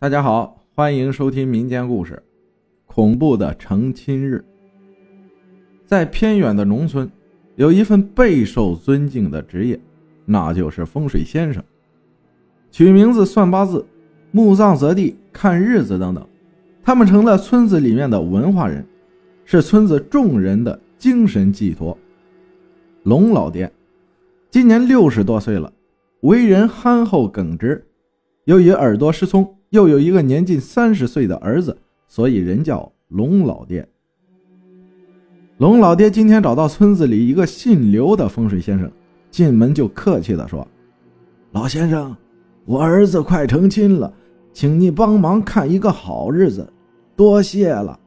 大家好，欢迎收听民间故事《恐怖的成亲日》。在偏远的农村，有一份备受尊敬的职业，那就是风水先生。取名字、算八字、墓葬择地、看日子等等，他们成了村子里面的文化人，是村子众人的精神寄托。龙老爹今年六十多岁了，为人憨厚耿直，由于耳朵失聪。又有一个年近三十岁的儿子，所以人叫龙老爹。龙老爹今天找到村子里一个姓刘的风水先生，进门就客气地说：“老先生，我儿子快成亲了，请你帮忙看一个好日子，多谢了。”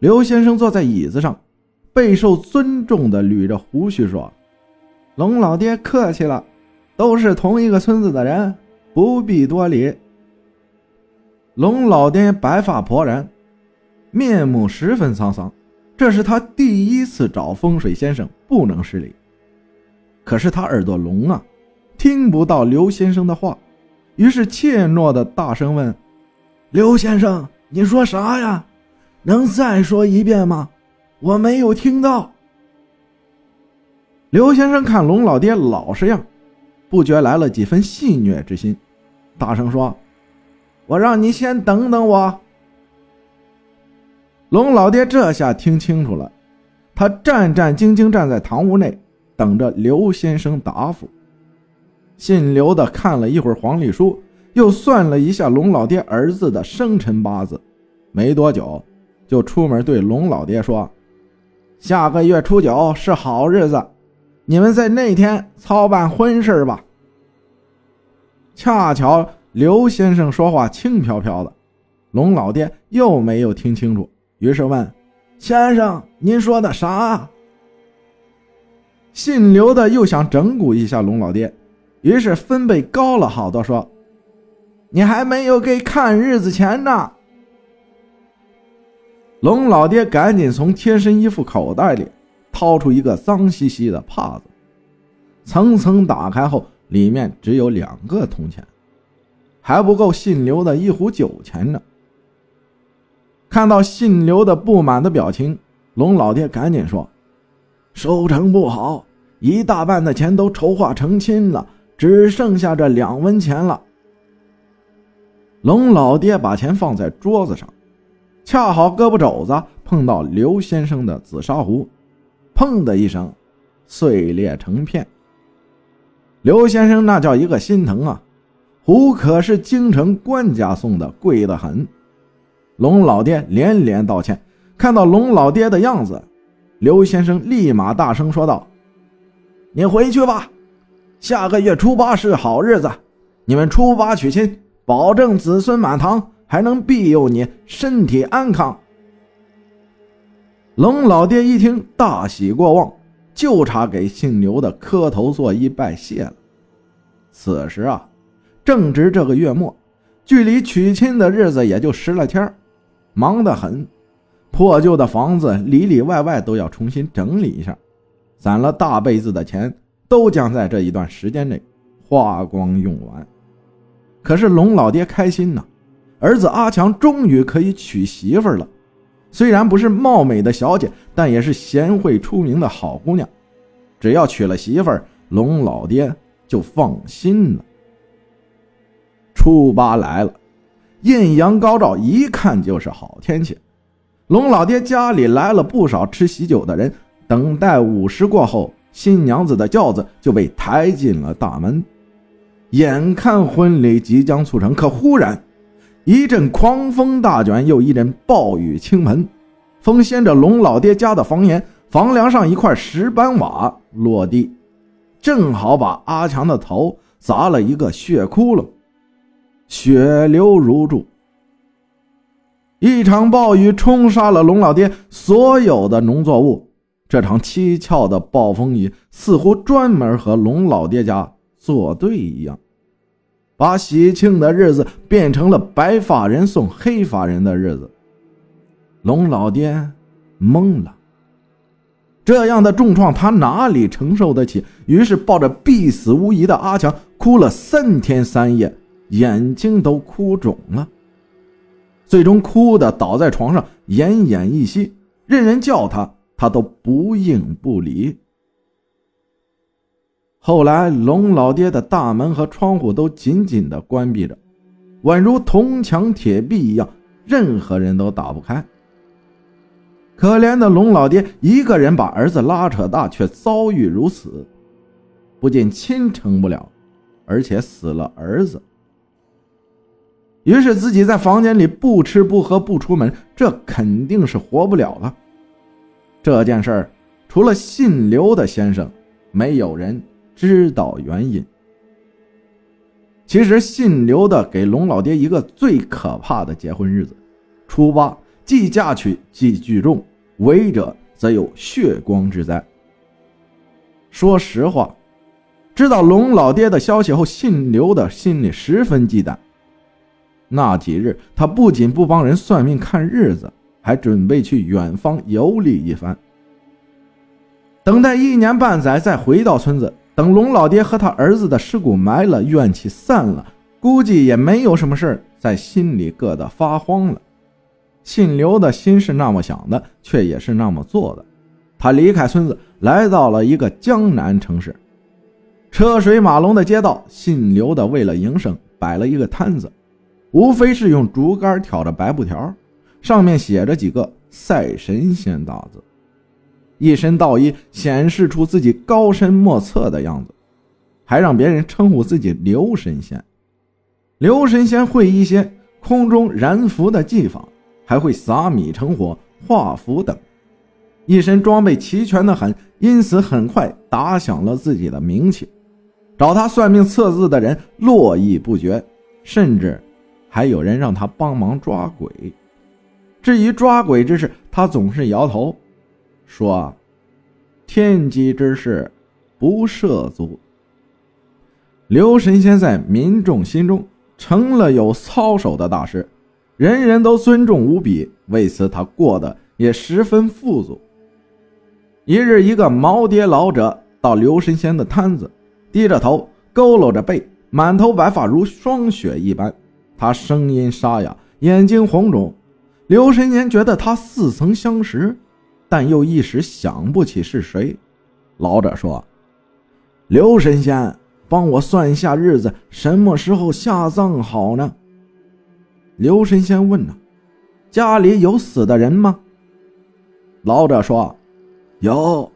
刘先生坐在椅子上，备受尊重地捋着胡须说：“龙老爹客气了，都是同一个村子的人。”不必多礼。龙老爹白发婆然，面目十分沧桑。这是他第一次找风水先生，不能失礼。可是他耳朵聋啊，听不到刘先生的话，于是怯懦的大声问：“刘先生，你说啥呀？能再说一遍吗？我没有听到。”刘先生看龙老爹老实样。不觉来了几分戏谑之心，大声说：“我让你先等等我。”龙老爹这下听清楚了，他战战兢兢站在堂屋内，等着刘先生答复。姓刘的看了一会儿黄历书，又算了一下龙老爹儿子的生辰八字，没多久就出门对龙老爹说：“下个月初九是好日子。”你们在那天操办婚事吧。恰巧刘先生说话轻飘飘的，龙老爹又没有听清楚，于是问：“先生，您说的啥？”姓刘的又想整蛊一下龙老爹，于是分贝高了好多，说：“你还没有给看日子钱呢。”龙老爹赶紧从贴身衣服口袋里。掏出一个脏兮兮的帕子，层层打开后，里面只有两个铜钱，还不够姓刘的一壶酒钱呢。看到姓刘的不满的表情，龙老爹赶紧说：“收成不好，一大半的钱都筹划成亲了，只剩下这两文钱了。”龙老爹把钱放在桌子上，恰好胳膊肘子碰到刘先生的紫砂壶。砰的一声，碎裂成片。刘先生那叫一个心疼啊！壶可是京城官家送的，贵得很。龙老爹连连道歉。看到龙老爹的样子，刘先生立马大声说道：“你回去吧，下个月初八是好日子，你们初八娶亲，保证子孙满堂，还能庇佑你身体安康。”龙老爹一听，大喜过望，就差给姓刘的磕头作揖拜谢了。此时啊，正值这个月末，距离娶亲的日子也就十来天忙得很。破旧的房子里里外外都要重新整理一下，攒了大辈子的钱都将在这一段时间内花光用完。可是龙老爹开心呐，儿子阿强终于可以娶媳妇了。虽然不是貌美的小姐，但也是贤惠出名的好姑娘。只要娶了媳妇儿，龙老爹就放心了。初八来了，艳阳高照，一看就是好天气。龙老爹家里来了不少吃喜酒的人。等待午时过后，新娘子的轿子就被抬进了大门。眼看婚礼即将促成，可忽然……一阵狂风大卷，又一阵暴雨倾盆，风掀着龙老爹家的房檐，房梁上一块石板瓦落地，正好把阿强的头砸了一个血窟窿，血流如注。一场暴雨冲杀了龙老爹所有的农作物，这场蹊跷的暴风雨似乎专门和龙老爹家作对一样。把喜庆的日子变成了白发人送黑发人的日子，龙老爹懵了。这样的重创他哪里承受得起？于是抱着必死无疑的阿强哭了三天三夜，眼睛都哭肿了，最终哭的倒在床上，奄奄一息。任人叫他，他都不应不理。后来，龙老爹的大门和窗户都紧紧的关闭着，宛如铜墙铁壁一样，任何人都打不开。可怜的龙老爹一个人把儿子拉扯大，却遭遇如此，不仅亲成不了，而且死了儿子。于是自己在房间里不吃不喝不出门，这肯定是活不了了。这件事儿，除了姓刘的先生，没有人知道原因。其实姓刘的给龙老爹一个最可怕的结婚日子：初八，既嫁娶既聚众，违者则有血光之灾。说实话，知道龙老爹的消息后，姓刘的心里十分忌惮。那几日，他不仅不帮人算命看日子。还准备去远方游历一番，等待一年半载再回到村子。等龙老爹和他儿子的尸骨埋了，怨气散了，估计也没有什么事在心里硌得发慌了。姓刘的心是那么想的，却也是那么做的。他离开村子，来到了一个江南城市，车水马龙的街道。姓刘的为了营生，摆了一个摊子，无非是用竹竿挑着白布条。上面写着几个“赛神仙”大字，一身道衣，显示出自己高深莫测的样子，还让别人称呼自己“刘神仙”。刘神仙会一些空中燃符的技法，还会撒米成火、画符等，一身装备齐全的很，因此很快打响了自己的名气。找他算命测字的人络绎不绝，甚至还有人让他帮忙抓鬼。至于抓鬼之事，他总是摇头，说：“天机之事，不涉足。”刘神仙在民众心中成了有操守的大师，人人都尊重无比。为此，他过得也十分富足。一日，一个耄耋老者到刘神仙的摊子，低着头，佝偻着背，满头白发如霜雪一般。他声音沙哑，眼睛红肿。刘神仙觉得他似曾相识，但又一时想不起是谁。老者说：“刘神仙，帮我算一下日子，什么时候下葬好呢？”刘神仙问：“呢，家里有死的人吗？”老者说：“有，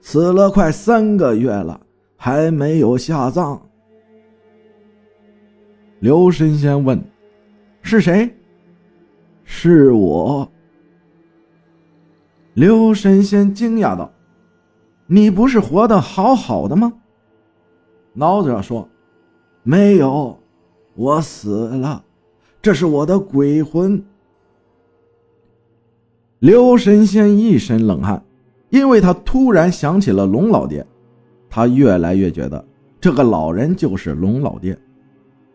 死了快三个月了，还没有下葬。”刘神仙问：“是谁？”是我，刘神仙惊讶道：“你不是活得好好的吗？”老者说：“没有，我死了，这是我的鬼魂。”刘神仙一身冷汗，因为他突然想起了龙老爹，他越来越觉得这个老人就是龙老爹。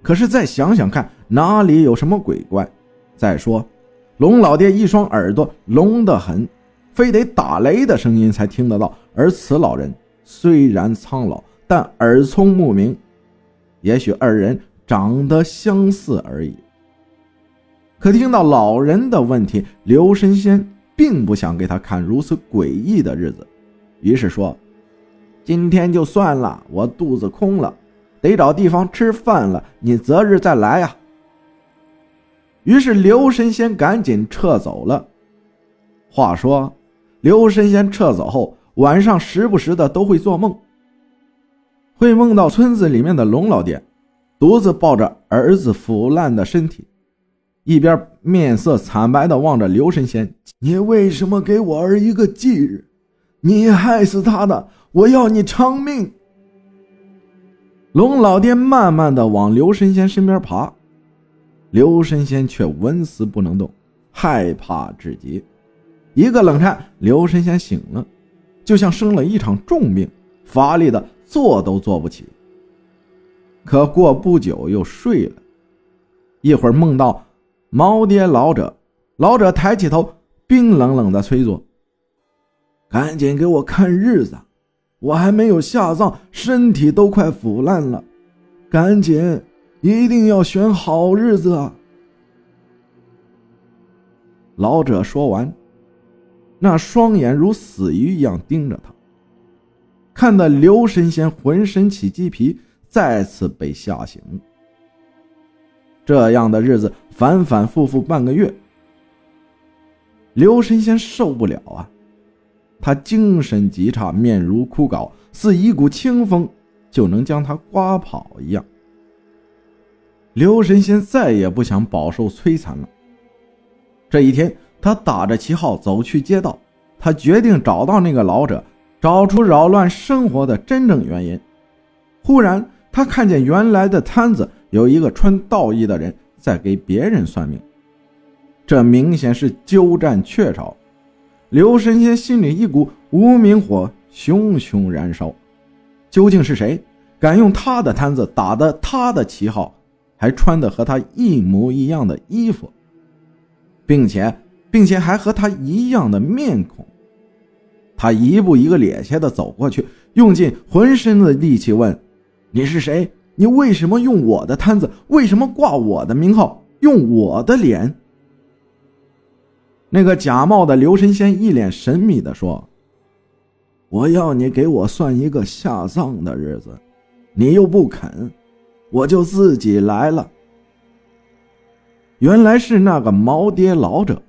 可是再想想看，哪里有什么鬼怪？再说。龙老爹一双耳朵聋得很，非得打雷的声音才听得到。而此老人虽然苍老，但耳聪目明，也许二人长得相似而已。可听到老人的问题，刘神仙并不想给他看如此诡异的日子，于是说：“今天就算了，我肚子空了，得找地方吃饭了。你择日再来呀。”于是刘神仙赶紧撤走了。话说，刘神仙撤走后，晚上时不时的都会做梦，会梦到村子里面的龙老爹，独自抱着儿子腐烂的身体，一边面色惨白的望着刘神仙：“你为什么给我儿一个忌日？你害死他的，我要你偿命！”龙老爹慢慢的往刘神仙身边爬。刘神仙却纹丝不能动，害怕至极。一个冷颤，刘神仙醒了，就像生了一场重病，乏力的坐都坐不起。可过不久又睡了，一会儿梦到耄耋老者，老者抬起头，冰冷冷的催促：“赶紧给我看日子，我还没有下葬，身体都快腐烂了，赶紧。”一定要选好日子啊！老者说完，那双眼如死鱼一样盯着他，看得刘神仙浑身起鸡皮，再次被吓醒。这样的日子反反复复半个月，刘神仙受不了啊！他精神极差，面如枯槁，似一股清风就能将他刮跑一样。刘神仙再也不想饱受摧残了。这一天，他打着旗号走去街道，他决定找到那个老者，找出扰乱生活的真正原因。忽然，他看见原来的摊子有一个穿道衣的人在给别人算命，这明显是鸠占鹊巢。刘神仙心里一股无名火熊熊燃烧，究竟是谁敢用他的摊子打的他的旗号，还穿的和他一模一样的衣服？并且，并且还和他一样的面孔。他一步一个趔趄的走过去，用尽浑身的力气问：“你是谁？你为什么用我的摊子？为什么挂我的名号？用我的脸？”那个假冒的刘神仙一脸神秘的说：“我要你给我算一个下葬的日子，你又不肯，我就自己来了。”原来是那个毛爹老者，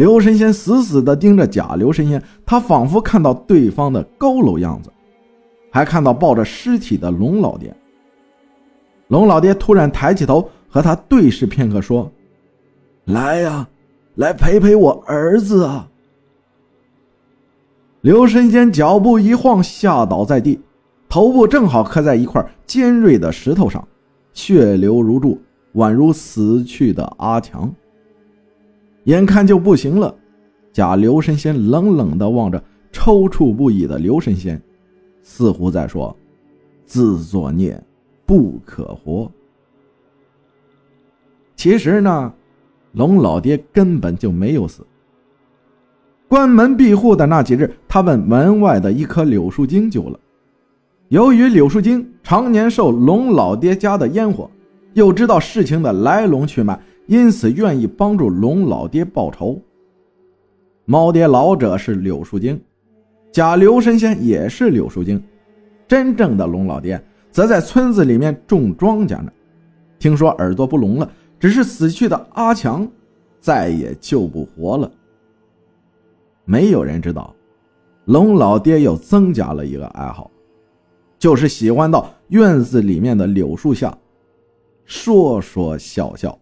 刘神仙死死地盯着假刘神仙，他仿佛看到对方的佝偻样子，还看到抱着尸体的龙老爹。龙老爹突然抬起头和他对视片刻，说：“来呀，来陪陪我儿子啊！”刘神仙脚步一晃，吓倒在地，头部正好磕在一块尖锐的石头上，血流如注。宛如死去的阿强，眼看就不行了。假刘神仙冷冷地望着抽搐不已的刘神仙，似乎在说：“自作孽不可活。”其实呢，龙老爹根本就没有死。关门闭户的那几日，他问门外的一棵柳树精救了。由于柳树精常年受龙老爹家的烟火。又知道事情的来龙去脉，因此愿意帮助龙老爹报仇。猫爹老者是柳树精，假刘神仙也是柳树精，真正的龙老爹则在村子里面种庄稼呢。听说耳朵不聋了，只是死去的阿强再也救不活了。没有人知道，龙老爹又增加了一个爱好，就是喜欢到院子里面的柳树下。说说笑笑。